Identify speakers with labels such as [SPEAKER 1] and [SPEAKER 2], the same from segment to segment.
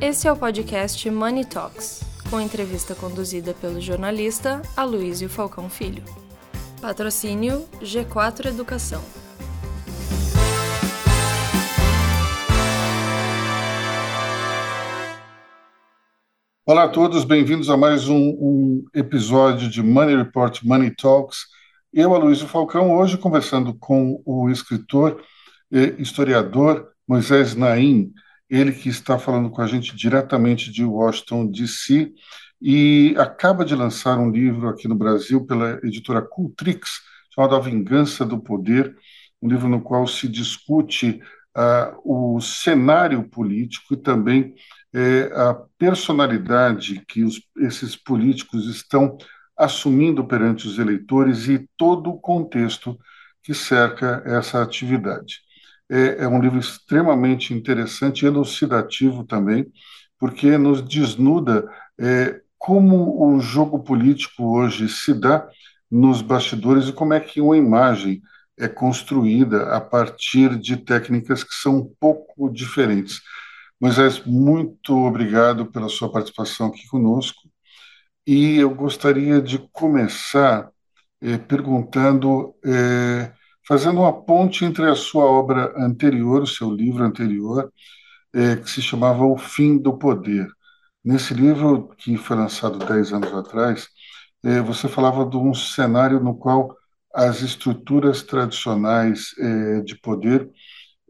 [SPEAKER 1] Esse é o podcast Money Talks, com entrevista conduzida pelo jornalista Aloysio Falcão Filho. Patrocínio G4 Educação.
[SPEAKER 2] Olá a todos, bem-vindos a mais um, um, episódio de Money Report Money Talks. Eu, Aloysio Falcão, hoje conversando com o escritor e historiador Moisés Naim, ele que está falando com a gente diretamente de Washington, D.C., e acaba de lançar um livro aqui no Brasil pela editora Cultrix, chamado A Vingança do Poder, um livro no qual se discute uh, o cenário político e também uh, a personalidade que os, esses políticos estão assumindo perante os eleitores e todo o contexto que cerca essa atividade. É, é um livro extremamente interessante, elucidativo também, porque nos desnuda é, como o jogo político hoje se dá nos bastidores e como é que uma imagem é construída a partir de técnicas que são um pouco diferentes. Moisés, muito obrigado pela sua participação aqui conosco. E eu gostaria de começar eh, perguntando eh, fazendo uma ponte entre a sua obra anterior, o seu livro anterior, é, que se chamava O Fim do Poder. Nesse livro, que foi lançado dez anos atrás, é, você falava de um cenário no qual as estruturas tradicionais é, de poder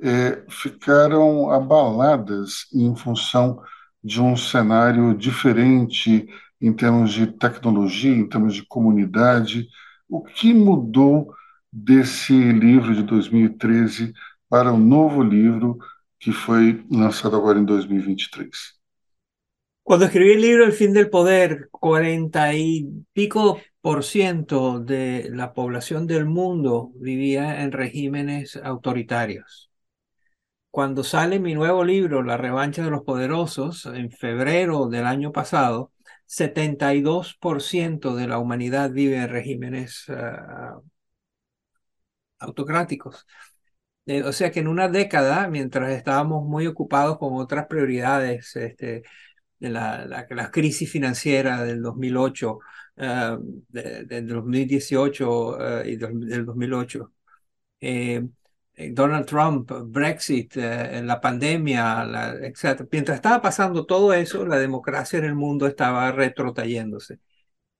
[SPEAKER 2] é, ficaram abaladas em função de um cenário diferente em termos de tecnologia, em termos de comunidade. O que mudou desse livro de 2013 para um novo livro que foi lanzado ahora en 2023.
[SPEAKER 3] Cuando escribí el libro El fin del poder, 40 y pico por ciento de la población del mundo vivía en regímenes autoritarios. Cuando sale mi nuevo libro, La revancha de los poderosos, en febrero del año pasado, 72% de la humanidad vive en regímenes uh, autocráticos. Eh, o sea que en una década, mientras estábamos muy ocupados con otras prioridades, este, de la, la, crisis financiera del 2008, uh, de, del 2018 y del 2008, eh, Donald Trump, Brexit, la pandemia, la, etc. Mientras estaba pasando todo eso, la democracia en el mundo estaba retrotayéndose.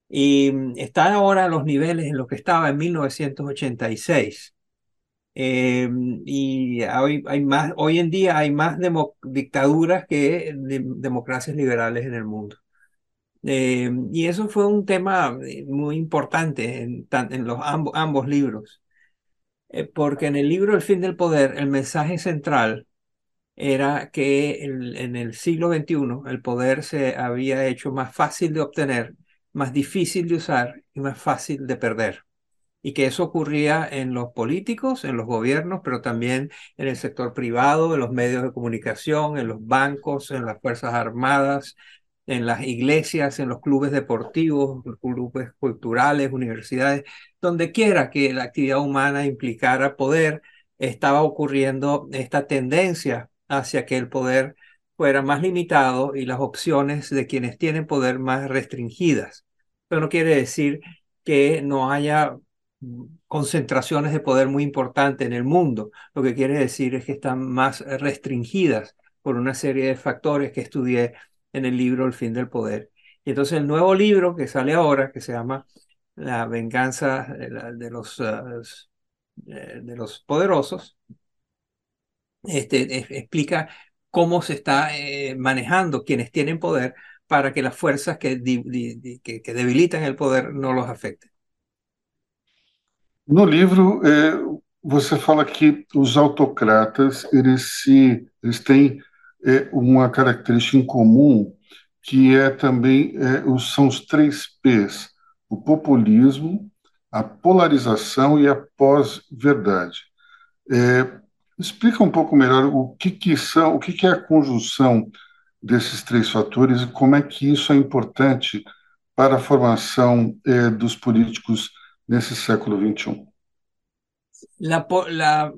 [SPEAKER 3] Y mm, está ahora a los niveles en los que estaba en 1986. Eh, y hoy, hay más, hoy en día hay más dictaduras que democracias liberales en el mundo. Eh, y eso fue un tema eh, muy importante en, en los ambos libros, porque en el libro El fin del poder, el mensaje central era que en el siglo XXI el poder se había hecho más fácil de obtener, más difícil de usar y más fácil de perder. Y que eso ocurría en los políticos, en los gobiernos, pero también en el sector privado, en los medios de comunicación, en los bancos, en las Fuerzas Armadas, en las iglesias, en los clubes deportivos, clubes culturales, universidades, donde quiera que la actividad humana implicara poder, estaba ocurriendo esta tendencia hacia que el poder fuera más limitado y las opciones de quienes tienen poder más restringidas. Pero no quiere decir que no haya concentraciones de poder muy importantes en el mundo. Lo que quiere decir es que están más restringidas por una serie de factores que estudié en el libro El fin del poder. Y entonces el nuevo libro que sale ahora, que se llama La venganza de, los, uh, de los poderosos, este, explica cómo se está eh, manejando quienes tienen poder para que las fuerzas que, que debilitan el poder no los afecten.
[SPEAKER 2] No livro, é, você fala que os autocratas eles se eles têm é, uma característica em comum que é também é, os, são os três P's: o populismo, a polarização e a pós-verdade. É, explica um pouco melhor o que, que são, o que, que é a conjunção desses três fatores e como é que isso é importante para a formação é, dos políticos nesse século XXI?
[SPEAKER 3] La, la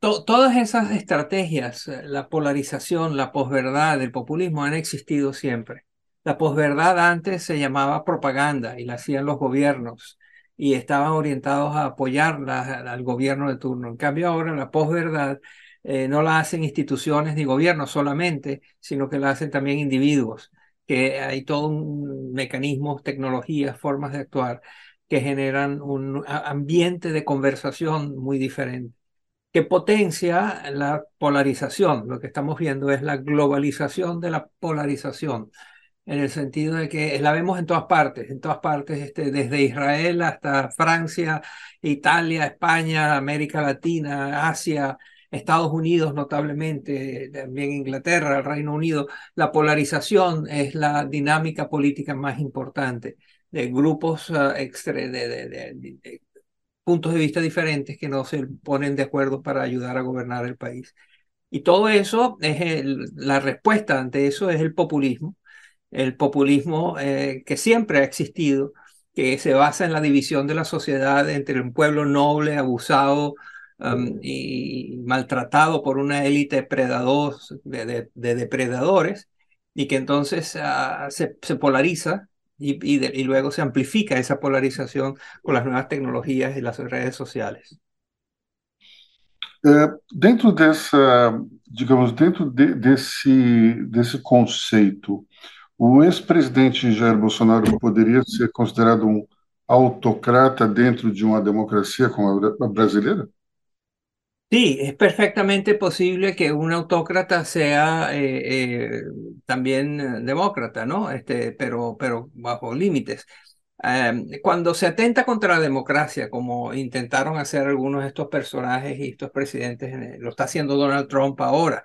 [SPEAKER 3] todas esas estrategias, eh, la polarización, la posverdad, el populismo han existido siempre. La posverdad antes se llamaba propaganda y la hacían los gobiernos y estaban orientados a apoyar al gobierno de turno. En cambio ahora la posverdad eh, no la hacen instituciones ni gobiernos solamente, sino que la hacen también individuos, que hay todo un mecanismo, tecnologías, formas de actuar que generan un ambiente de conversación muy diferente que potencia la polarización. Lo que estamos viendo es la globalización de la polarización, en el sentido de que la vemos en todas partes, en todas partes, este, desde Israel hasta Francia, Italia, España, América Latina, Asia, Estados Unidos notablemente, también Inglaterra, el Reino Unido. La polarización es la dinámica política más importante de grupos uh, de, puntos de vista diferentes que no se ponen de acuerdo para ayudar a gobernar el país. Y todo eso, es la respuesta ante eso es el populismo, el populismo eh, que siempre ha existido, que se basa en la división de la sociedad entre un pueblo noble, abusado um, y maltratado por una élite de, de, depredadores, y que entonces ah, se, polariza y, luego se amplifica esa polarización con las nuevas tecnologías y las redes sociales.
[SPEAKER 2] Eh, dentro dessa, digamos, dentro de, desse, desse o ex-presidente Jair Bolsonaro poderia ser considerado um autocrata dentro de uma democracia como a brasileira?
[SPEAKER 3] Sí, es perfectamente posible que un autócrata sea eh, eh, también eh, demócrata, ¿no? Este, pero, pero bajo límites. Em, cuando se atenta contra la democracia, como intentaron hacer algunos de estos personajes y estos presidentes, lo está haciendo Donald Trump ahora,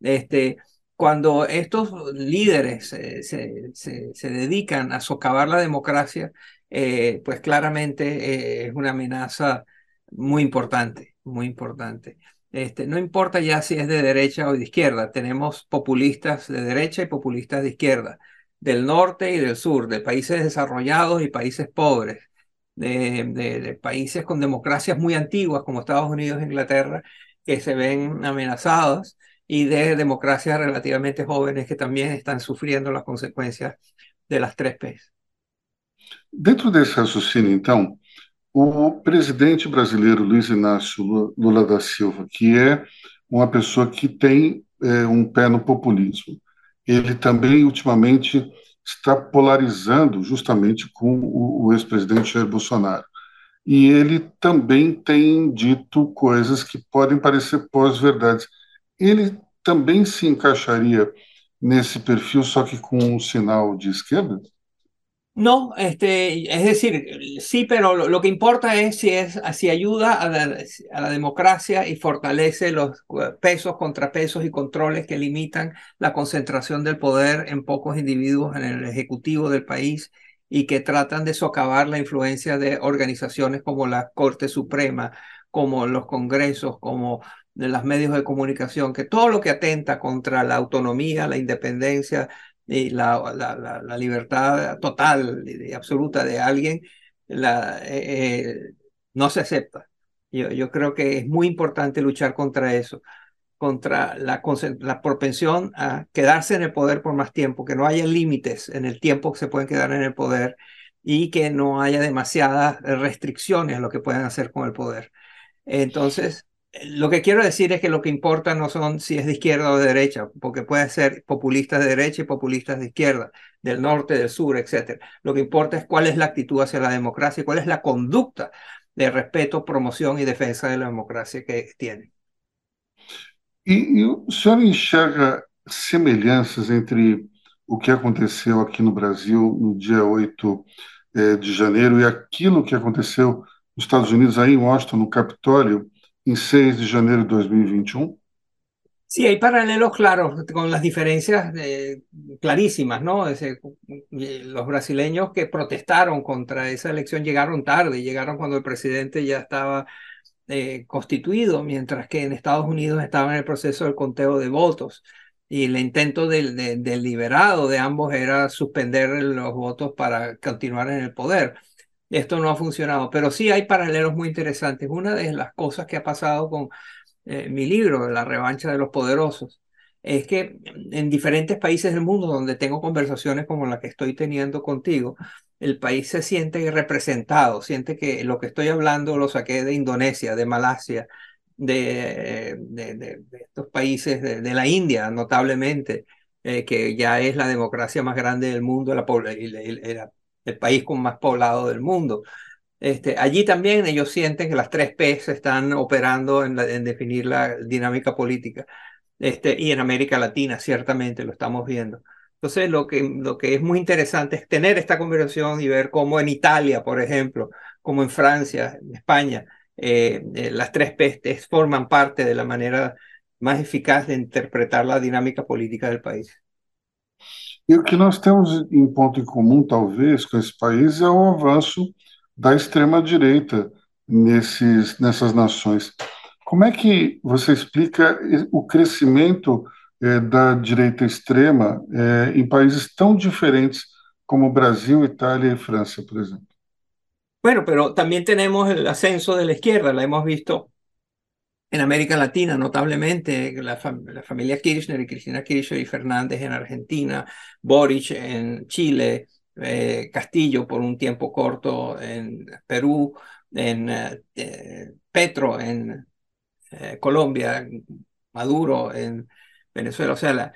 [SPEAKER 3] este, cuando estos líderes se, dedican a socavar la democracia, pues claramente es una amenaza muy importante muy importante. Este, no importa ya si es de derecha o de izquierda, tenemos populistas de derecha y populistas de izquierda, del norte y del sur, de países desarrollados y países pobres, de, países con democracias muy antiguas como Estados Unidos e Inglaterra, que se ven amenazadas, y de democracias relativamente jóvenes que también están sufriendo las consecuencias de las tres P's.
[SPEAKER 2] Dentro ese raciocínio, entonces, o presidente brasileiro Luiz Inácio Lula da Silva, que é uma pessoa que tem é, um pé no populismo, ele também ultimamente está polarizando justamente com o ex-presidente Jair Bolsonaro. E ele também tem dito coisas que podem parecer pós-verdades. Ele também se encaixaria nesse perfil, só que com um sinal de esquerda?
[SPEAKER 3] No, este, es decir, sí, pero lo, que importa es si, es si ayuda a la, democracia y fortalece los pesos, contrapesos y controles que limitan la concentración del poder en pocos individuos en el ejecutivo del país y que tratan de socavar la influencia de organizaciones como la Corte Suprema, como los congresos, como de los medios de comunicación, que todo lo que atenta contra la autonomía, la independencia, y la, la, la, libertad total y absoluta de alguien la, eh, eh, no se acepta. Yo, yo creo que es muy importante luchar contra eso, contra la, la propensión a quedarse en el poder por más tiempo, que no haya límites en el tiempo que se pueden quedar en el poder y que no haya demasiadas restricciones a lo que puedan hacer con el poder. Entonces, lo que quiero decir es que lo que importa no son si es de izquierda o de derecha, porque puede ser populistas de derecha y populistas de izquierda, del norte, del sur, etc. Lo que importa es cuál es la actitud hacia la democracia y cuál es la conducta de respeto, promoción y defensa de la democracia que tiene.
[SPEAKER 2] E, e o senhor enxerga semelhanças entre o que aconteceu aqui no Brasil no dia 8 eh, de janeiro e aquilo que aconteceu nos Estados Unidos, aí em Washington, no Capitólio, en 6 de enero de 2021?
[SPEAKER 3] Sí, hay paralelos claros con las diferencias eh, clarísimas, ¿no? los brasileños que protestaron contra esa elección llegaron tarde, llegaron cuando el presidente ya estaba eh, constituido, mientras que en Estados Unidos estaba en el proceso del conteo de votos. Y el intento del, liberado de ambos era suspender los votos para continuar en el poder. Esto no ha funcionado, pero sí hay paralelos muy interesantes. Una de las cosas que ha pasado con mi libro, La revancha de los poderosos, es que en diferentes países del mundo donde tengo conversaciones como la que estoy teniendo contigo, el país se siente representado, siente que lo que estoy hablando lo saqué de Indonesia, de Malasia, de, estos países de, la India, notablemente, eh, que ya es la democracia más grande del mundo, la, el, el, país con más poblado del mundo. Este, allí también ellos sienten que las tres P están operando en, definir la dinámica política. Este, y en América Latina, ciertamente, lo estamos viendo. Entonces, lo que, lo que es muy interesante es tener esta conversación y ver cómo en Italia, por ejemplo, como en Francia, en España, eh, eh, las tres pestes forman parte de la manera más eficaz de interpretar la dinámica política del país.
[SPEAKER 2] E o que nós temos em ponto em comum, talvez, com esse país é o avanço da extrema-direita nesses, nessas nações. Como é que você explica o crescimento eh, da direita extrema eh, em países tão diferentes como Brasil, Itália y Francia, por ejemplo?
[SPEAKER 3] Bueno, pero también tenemos el ascenso de la izquierda, la hemos visto en América Latina, notablemente, la, la, familia Kirchner y Cristina Kirchner y Fernández en Argentina, Boric en Chile, eh, Castillo por un tiempo corto en Perú, en eh, Petro en eh, Colombia, Maduro en Venezuela. O sea,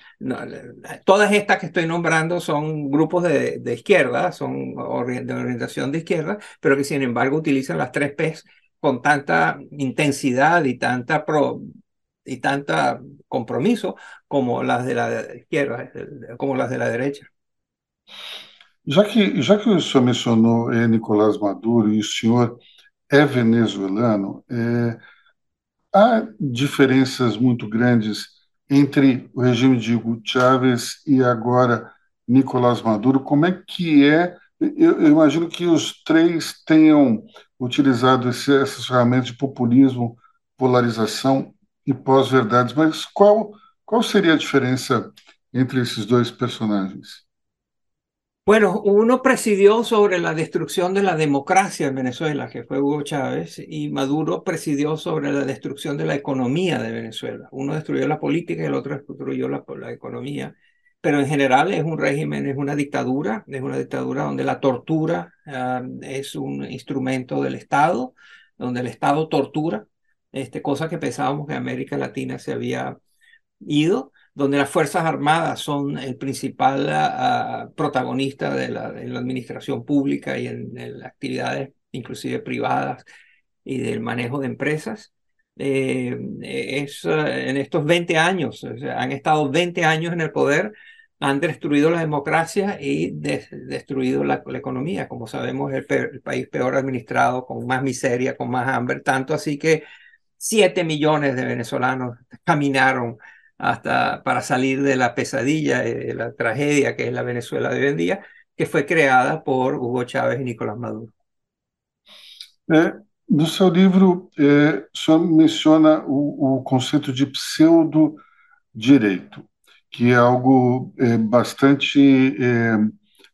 [SPEAKER 3] todas estas que estoy nombrando son grupos de, de izquierda, son de orientación de izquierda, pero que sin embargo utilizan las tres P con tanta intensidad y tanta pro, y tanta compromiso como las de la izquierda, como las de la derecha.
[SPEAKER 2] Ya que, ya que o senhor mencionou eh, Nicolás Maduro e o senhor é venezuelano, eh, há diferenças muito grandes entre o regime de Hugo Chávez e agora Nicolás Maduro. Como é que é? Eu, eu imagino que os três tenham utilizado esse, essas ferramentas de populismo, polarização e pós-verdades, mas qual, qual seria a diferença entre esses dois personagens?
[SPEAKER 3] Bueno, uno presidió sobre la destrucción de la democracia en Venezuela, que fue Hugo Chávez, y Maduro presidió sobre la destrucción de la economía de Venezuela. Uno destruyó la política y el otro destruyó la, economía. Pero en general es un régimen, es una dictadura, es una dictadura donde la tortura ah, es un instrumento del Estado, donde el Estado tortura, este, cosa que pensábamos que América Latina se había ido donde las Fuerzas Armadas son el principal ah, protagonista de la, en la administración pública y en, las actividades inclusive privadas y del manejo de empresas. Eh, es, en estos 20 años, han estado 20 años en el poder, han destruido la democracia y destruido la, economía. Como sabemos, el, el país peor administrado, con más miseria, con más hambre, tanto así que 7 millones de venezolanos caminaron hasta para salir de la pesadilla, de la tragedia que es la Venezuela de hoy en día, que fue creada por Hugo Chávez y Nicolás Maduro.
[SPEAKER 2] É, no seu livro, senhor menciona o, o de pseudo-direito, que é algo é, bastante é,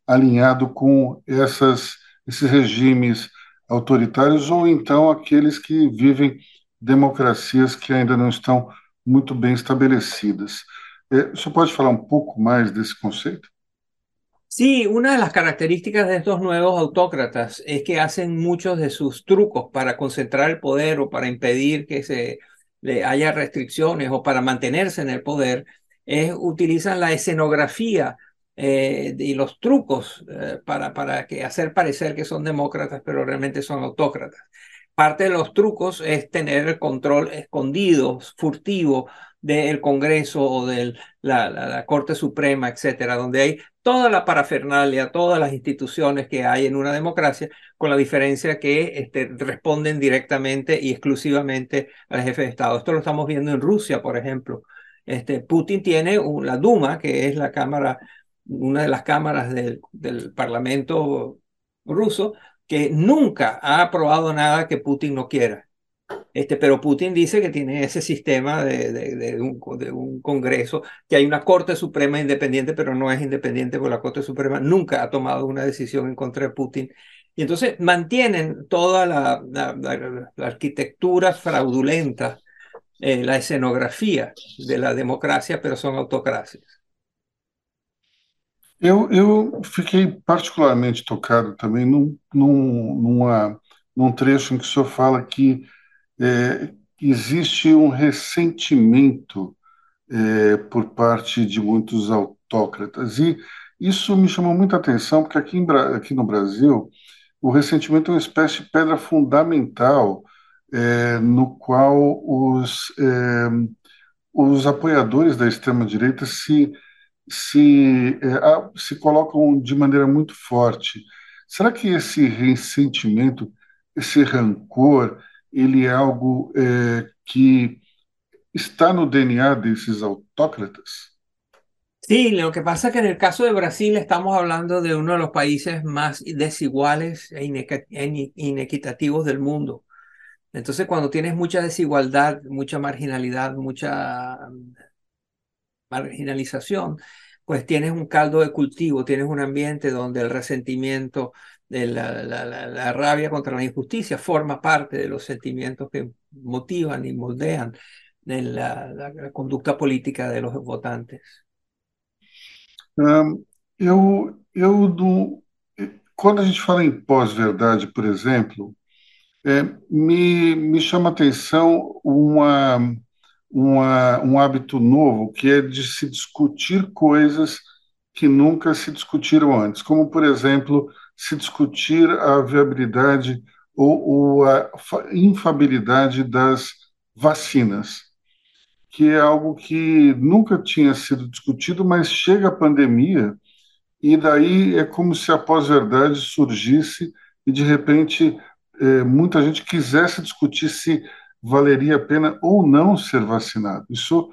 [SPEAKER 2] alinhado com essas, esses regimes autoritários ou então aqueles que vivem democracias que ainda não estão muito bem estabelecidas. Eh, ¿Usted puede hablar un poco más de ese concepto?
[SPEAKER 3] Sí, una características de estos nuevos autócratas es que hacen muchos de sus trucos para concentrar el poder o para impedir que se le haya restricciones o para mantenerse en el poder, utilizan la escenografía eh, y los trucos eh, para, para hacer parecer que son demócratas, pero realmente son autócratas parte de los trucos es tener el control escondido, furtivo del Congreso o de la, la, Corte Suprema, etcétera, donde hay toda la parafernalia, todas las instituciones que hay en una democracia, con la diferencia que este, responden directamente y exclusivamente al jefe de Estado. Esto lo estamos viendo en Rusia, por ejemplo. Este, Putin tiene la Duma, que es la cámara, una de las cámaras del, del Parlamento ruso, que nunca ha aprobado nada que Putin no quiera. Este, pero Putin dice que tiene ese sistema de, de, un, de, un, Congreso, que hay una Corte Suprema independiente, pero no es independiente porque la Corte Suprema nunca ha tomado una decisión en contra de Putin. Y entonces mantienen toda la, la, la arquitectura fraudulenta eh, la escenografía de la democracia, pero son autocracias.
[SPEAKER 2] Eu, eu fiquei particularmente tocado também num, num, numa, num trecho em que o senhor fala que é, existe um ressentimento é, por parte de muitos autócratas. E isso me chamou muita atenção, porque aqui, em, aqui no Brasil, o ressentimento é uma espécie de pedra fundamental é, no qual os, é, os apoiadores da extrema-direita se, se, é, se colocam de maneira muito forte. Será que esse ressentimento, esse rancor, ele é algo que está no DNA desses autócratas?
[SPEAKER 3] Sí, lo que pasa es que en el caso de Brasil estamos hablando de uno de los países más desiguales e inequitativos del mundo. Entonces, cuando tienes mucha desigualdad, mucha marginalidad, mucha mm, marginalización, pues tienes un caldo de cultivo, tienes un ambiente donde el resentimiento, la, la, la, rabia contra la injusticia forma parte de los sentimientos que motivan y moldean la, conducta política de los votantes.
[SPEAKER 2] Um, eu, eu do, quando a gente fala em pós-verdade, por exemplo, é, me, me chama a atenção uma, uma, um hábito novo, que é de se discutir coisas que nunca se discutiram antes, como, por exemplo, se discutir a viabilidade ou, ou a infabilidade das vacinas, que é algo que nunca tinha sido discutido, mas chega a pandemia e daí é como se a pós-verdade surgisse e de repente é, muita gente quisesse discutir se valeria a pena ou não ser vacinado. Isso,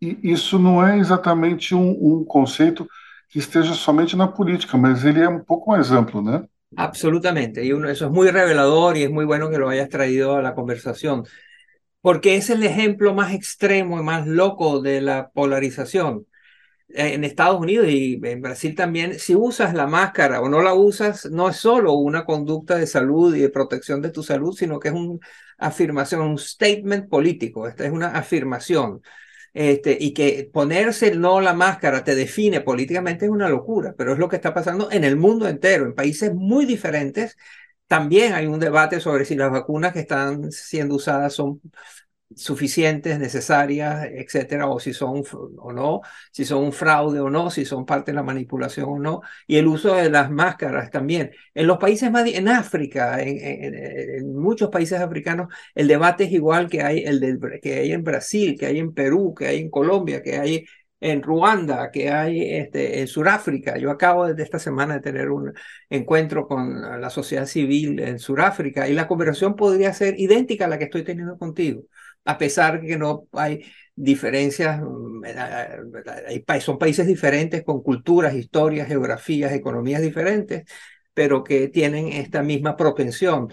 [SPEAKER 2] isso não é exatamente um, um conceito que esteja somente na política, mas ele é um pouco mais amplo, né?
[SPEAKER 3] Absolutamente, uno, eso es muy revelador y es muy bueno que lo hayas traído a la porque es el ejemplo más extremo y más loco de la polarización. En Estados Unidos y en Brasil también, si usas la máscara o no la usas, no es solo una conducta de salud y de protección de tu salud, sino que es una afirmación, un statement político. Esta es una afirmación. Este, y que ponerse no la máscara te define políticamente es una locura, pero es lo que está pasando en el mundo entero, en países muy diferentes. También hay un debate sobre si las vacunas que están siendo usadas son suficientes, necesarias, etcétera, o si son o no, si son un fraude o no, si son parte de la manipulación o no, y el uso de las máscaras también. En los países más, en África, en, muchos países africanos, el debate es igual que hay, el que hay en Brasil, que hay en Perú, que hay en Colombia, que hay en Ruanda, que hay este, en Sudáfrica. Yo acabo de esta semana de tener un encuentro con la sociedad civil en Sudáfrica y la conversación podría ser idéntica a la que estoy teniendo contigo a pesar que no hay diferencias, mm, hay, son países diferentes con culturas, historias, geografías, economías diferentes, pero que tienen esta misma propensión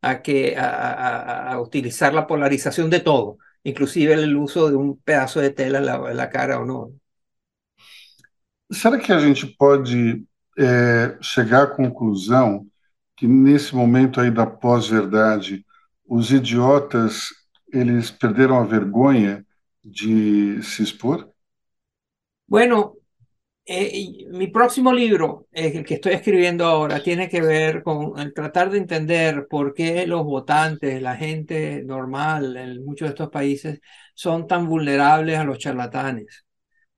[SPEAKER 3] a, que, a, utilizar la polarización de todo, inclusive el uso de un pedazo de tela en la, cara o no.
[SPEAKER 2] Será que a gente pode é, chegar à conclusão que nesse momento aí da pós-verdade, os idiotas eles perderam a vergonha de se expor?
[SPEAKER 3] Bueno, eh, mi próximo libro, eh, el que estoy escribiendo ahora, tiene que ver con el tratar de entender por qué los votantes, la gente normal en muchos de estos países, son tan vulnerables a los charlatanes.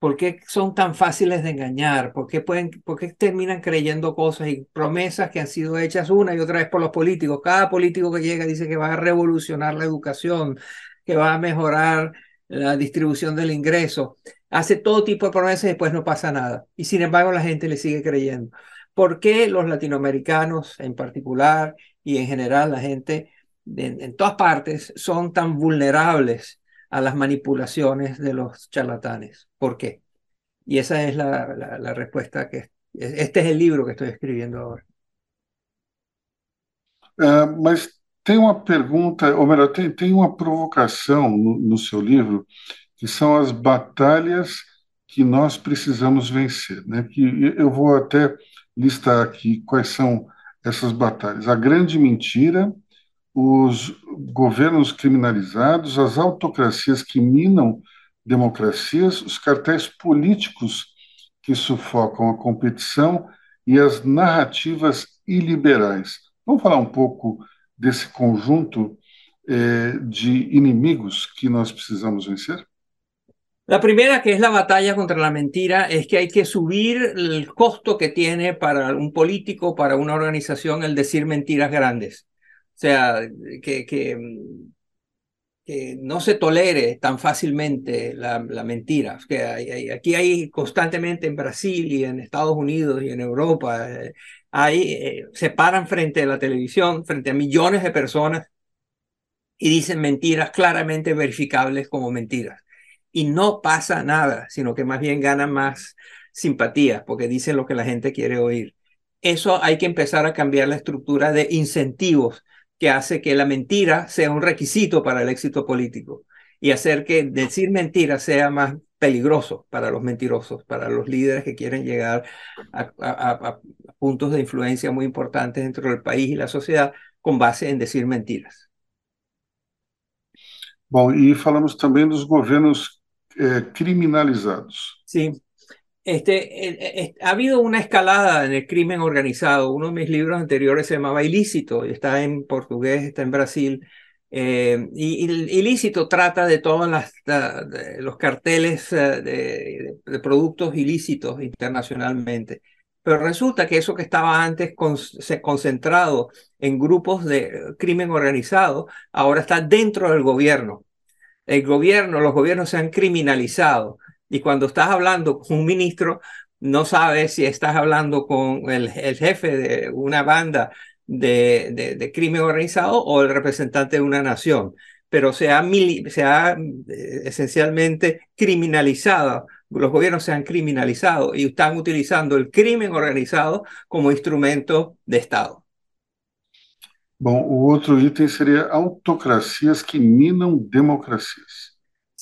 [SPEAKER 3] ¿Por qué son tan fáciles de engañar? ¿Por qué, pueden, ¿Por qué terminan creyendo cosas y promesas que han sido hechas una y otra vez por los políticos? Cada político que llega dice que va a revolucionar la educación, que va a mejorar la distribución del ingreso. Hace todo tipo de promesas y después no pasa nada. Y sin embargo la gente le sigue creyendo. ¿Por qué los latinoamericanos en particular y en general la gente en todas partes son tan vulnerables a las manipulaciones de los charlatanes. ¿Por qué? Y esa es la, la, respuesta que... Este es el libro que estoy escribiendo ahora.
[SPEAKER 2] Uh, mas tem uma pergunta, ou melhor, tem, tem uma provocação no, no seu livro, que são as batalhas que nós precisamos vencer. Né? Que eu vou até listar aqui quais são essas batalhas. A grande mentira, os governos criminalizados, as autocracias que minam democracias, os cartéis políticos que sufocam a competição e as narrativas iliberais. Vamos falar um pouco desse conjunto eh, de inimigos que nós precisamos vencer?
[SPEAKER 3] La primera, que es la batalla contra la mentira, es que hay que subir el costo que tiene para un político, para una organización, el decir mentiras grandes. Sea, que, que, que no se tolere tan fácilmente la, la mentira. Que hay, aquí hay constantemente en Brasil y en Estados Unidos y en Europa, eh, hay, eh, se paran frente a la televisión, frente a millones de personas y dicen mentiras claramente verificables como mentiras y no pasa nada, sino que más bien ganan más simpatía porque dicen lo que la gente quiere oír. Eso hay que empezar a cambiar la estructura de incentivos que hace que la mentira sea un requisito para el éxito político y hacer que decir mentiras sea más peligroso para los mentirosos, para los líderes que quieren llegar a, puntos de influencia muy importantes dentro del país y la sociedad con base en decir mentiras.
[SPEAKER 2] Bom, e falamos também dos governos eh, criminalizados.
[SPEAKER 3] Sí, este, ha habido una escalada en el crimen organizado. Uno de mis libros anteriores se llamaba Ilícito, está en portugués, está en Brasil. Eh, y, ilícito trata de todos los carteles eh, de, de, productos ilícitos internacionalmente. Pero resulta que eso que estaba antes con, concentrado en grupos de crimen organizado, ahora está dentro del gobierno el gobierno, los gobiernos se han criminalizado. Y cuando estás hablando con un ministro, no sabes si estás hablando con el, jefe de una banda de, de, crimen organizado o el representante de una nación. Pero se ha, se ha eh, esencialmente criminalizado, los gobiernos se han criminalizado y están utilizando el crimen organizado como instrumento de Estado.
[SPEAKER 2] Bom, o outro item seria autocracias que minam democracias.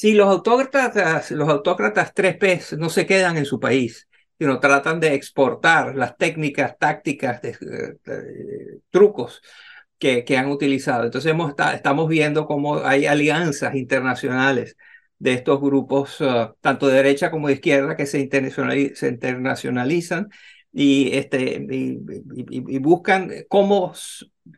[SPEAKER 3] Sí, los autócratas, los autócratas 3P no se quedan en su país, sino tratan de exportar las técnicas, tácticas, de, trucos que, que, han utilizado. Entonces hemos, estamos viendo cómo hay alianzas internacionales de estos grupos, uh, tanto de derecha como de izquierda, que se, se internacionalizan y, este, y, buscan cómo,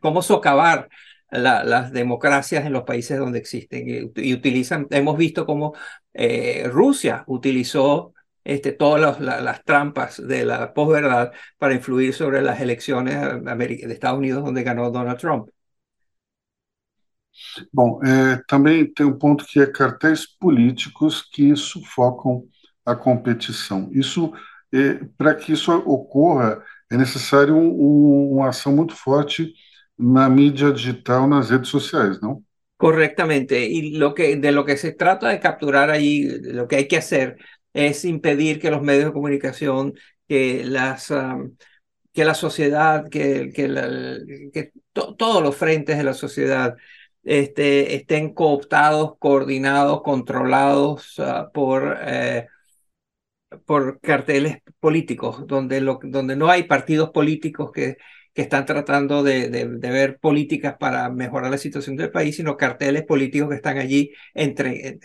[SPEAKER 3] cómo socavar las democracias en los países donde existen y, utilizan, hemos visto cómo eh, Rusia utilizó este, todas las trampas de la posverdad para influir sobre las elecciones de Estados Unidos donde ganó Donald Trump.
[SPEAKER 2] Bom, eh, também tem um ponto que é cartéis políticos que sufocam a competição. Isso para que isso ocorra, é necessário um, uma ação muito forte na mídia digital, nas redes sociais, não?
[SPEAKER 3] Correctamente. Y lo que, de lo que se trata de capturar allí, lo que hay que hacer es impedir que los medios de comunicación, que las, um, que la sociedad, que, que, la, que to, todos los frentes de la sociedad este, estén cooptados, coordinados, controlados uh, por eh, por carteles políticos, donde, lo, donde no hay partidos políticos que, que están tratando de, de, ver políticas para mejorar la situación del país, sino carteles políticos que están allí entre,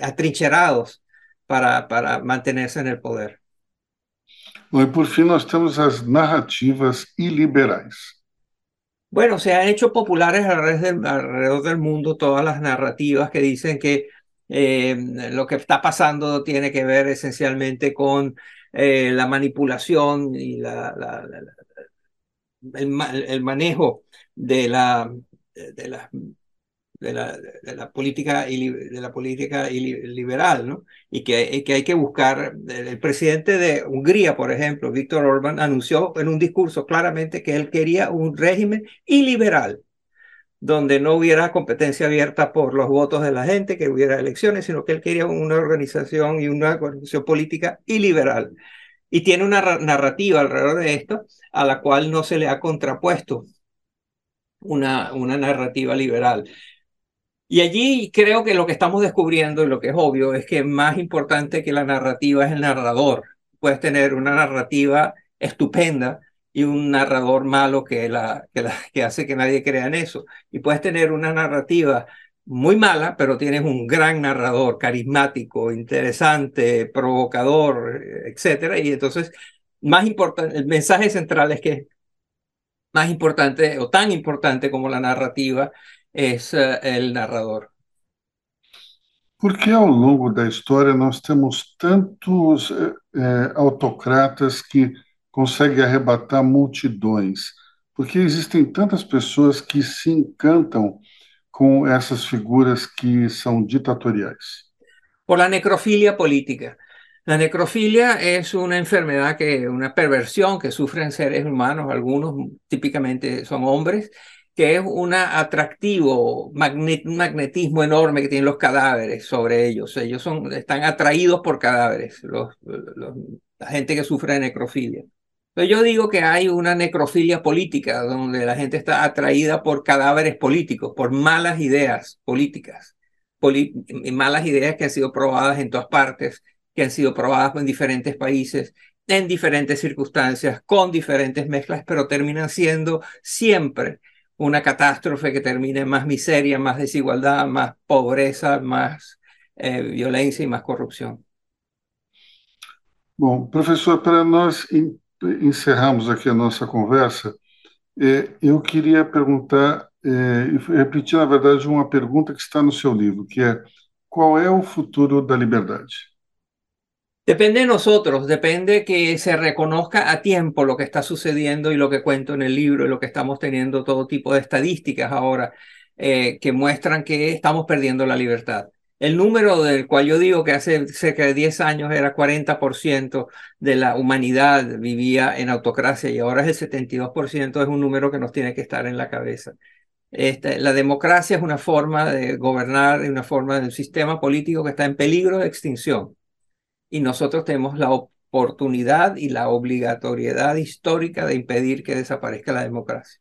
[SPEAKER 3] atrincherados para, para mantenerse en el poder.
[SPEAKER 2] y por fin nós temos as narrativas iliberais.
[SPEAKER 3] Bueno, se han hecho populares alrededor del mundo todas las narrativas que dicen que eh, lo que está pasando tiene que ver esencialmente con eh, la manipulación y la, el, manejo de la, de la, de la, de la política, de la política liberal, ¿no? Y que, que hay que buscar, el presidente de Hungría, por ejemplo, Víctor Orbán, anunció en un discurso claramente que él quería un régimen iliberal donde no hubiera competencia abierta por los votos de la gente, que hubiera elecciones, sino que él quería una organización y una organización política y liberal. Y tiene una narrativa alrededor de esto a la cual no se le ha contrapuesto una, una narrativa liberal. Y allí creo que lo que estamos descubriendo y lo que es obvio es que más importante que la narrativa es el narrador. Puedes tener una narrativa estupenda y un narrador malo que, la, que, que hace que nadie crea en eso. Y puedes tener una narrativa muy mala, pero tienes un gran narrador, carismático, interesante, provocador, etcétera. Y entonces, más importante, el mensaje central es que más importante o tan importante como la narrativa es uh, el narrador.
[SPEAKER 2] Por que ao longo da história nós temos tantos eh, eh, autocratas que conseguem arrebatar multidões? Porque existem tantas pessoas que se encantam com essas figuras que são ditatoriais?
[SPEAKER 3] Por la necrofilia política. La necrofilia es una enfermedad que, una perversión que sufren seres humanos, algunos típicamente son hombres, que es un atractivo, magnet, magnetismo enorme que tienen los cadáveres sobre ellos. Ellos son, están atraídos por cadáveres, la gente que sufre de necrofilia. Pero yo digo que hay una necrofilia política, donde la gente está atraída por cadáveres políticos, por malas ideas políticas, malas ideas que han sido probadas en todas partes, que han sido probadas en diferentes países, en diferentes circunstancias, con diferentes mezclas, pero terminan siendo siempre una catástrofe que termine en más miseria, más desigualdad, más pobreza, más eh, violência e mais corrupção.
[SPEAKER 2] Bom, professor, para nós encerrarmos aqui a nossa conversa, eu queria perguntar, é, repetir, na verdade, uma pergunta que está no seu livro, que é qual é o futuro da liberdade?
[SPEAKER 3] Depende de nosotros, depende que se reconozca a tiempo lo que está sucediendo y lo que cuento en el libro y lo que estamos teniendo todo tipo de estadísticas ahora eh, que muestran que estamos perdiendo la libertad. El número del cual yo digo que hace cerca de 10 años era 40% de la humanidad vivía en autocracia y ahora es el 72%, es un número que nos tiene que estar en la cabeza. Este, la democracia es una forma de gobernar, una forma de un sistema político que está en peligro de extinción y nosotros tenemos la oportunidad y la obrigatoriedad histórica de impedir que desaparezca la democracia.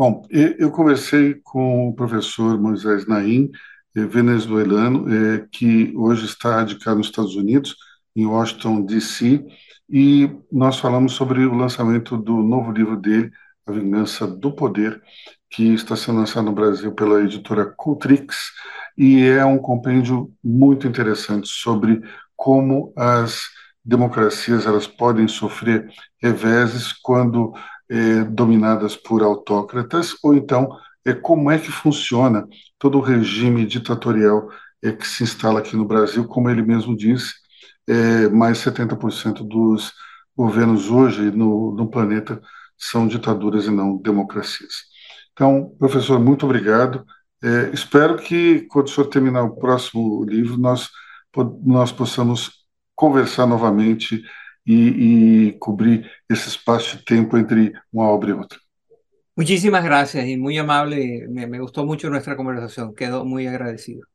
[SPEAKER 2] Bom, eu conversei com o professor Moisés Naim, eh, venezuelano, eh, que hoje está radicado nos Estados Unidos, em Washington, D.C., e nós falamos sobre o lançamento do novo livro dele, A Vingança do Poder, que está sendo lançado no Brasil pela editora Cultrix, e é um compêndio muito interessante sobre como as democracias elas podem sofrer reveses quando é, dominadas por autócratas ou então é como é que funciona todo o regime ditatorial é, que se instala aqui no Brasil, como ele mesmo disse, é, mais 70% dos governos hoje no, no planeta são ditaduras e não democracias. Então, professor, muito obrigado. É, espero que, quando o senhor terminar o próximo livro, nós, nós possamos conversar novamente e, e cobrir esse espaço de tempo entre uma obra e outra.
[SPEAKER 3] Muchísimas gracias y muy amable. Me, me gustó mucho nuestra conversación. Quedo muy agradecido.